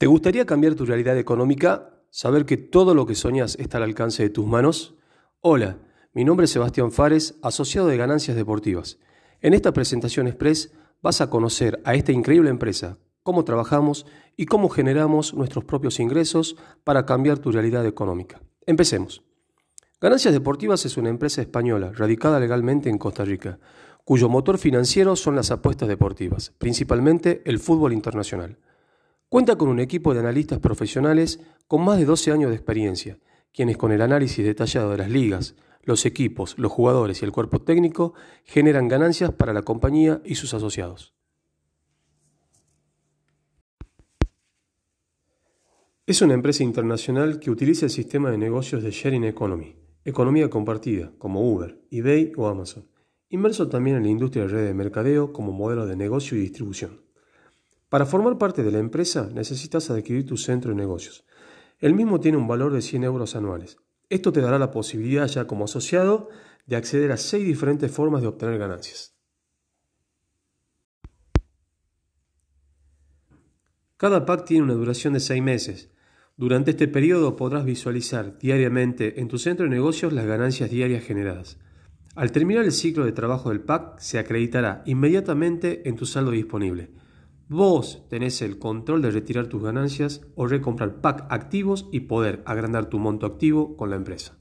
¿Te gustaría cambiar tu realidad económica? ¿Saber que todo lo que soñas está al alcance de tus manos? Hola, mi nombre es Sebastián Fares, asociado de Ganancias Deportivas. En esta presentación express vas a conocer a esta increíble empresa, cómo trabajamos y cómo generamos nuestros propios ingresos para cambiar tu realidad económica. Empecemos. Ganancias Deportivas es una empresa española radicada legalmente en Costa Rica, cuyo motor financiero son las apuestas deportivas, principalmente el fútbol internacional. Cuenta con un equipo de analistas profesionales con más de 12 años de experiencia, quienes con el análisis detallado de las ligas, los equipos, los jugadores y el cuerpo técnico generan ganancias para la compañía y sus asociados. Es una empresa internacional que utiliza el sistema de negocios de Sharing Economy, economía compartida, como Uber, eBay o Amazon, inmerso también en la industria de red de mercadeo como modelo de negocio y distribución. Para formar parte de la empresa necesitas adquirir tu centro de negocios. El mismo tiene un valor de 100 euros anuales. Esto te dará la posibilidad ya como asociado de acceder a seis diferentes formas de obtener ganancias. Cada pack tiene una duración de seis meses. Durante este periodo podrás visualizar diariamente en tu centro de negocios las ganancias diarias generadas. Al terminar el ciclo de trabajo del pack, se acreditará inmediatamente en tu saldo disponible. Vos tenés el control de retirar tus ganancias o recomprar pack activos y poder agrandar tu monto activo con la empresa.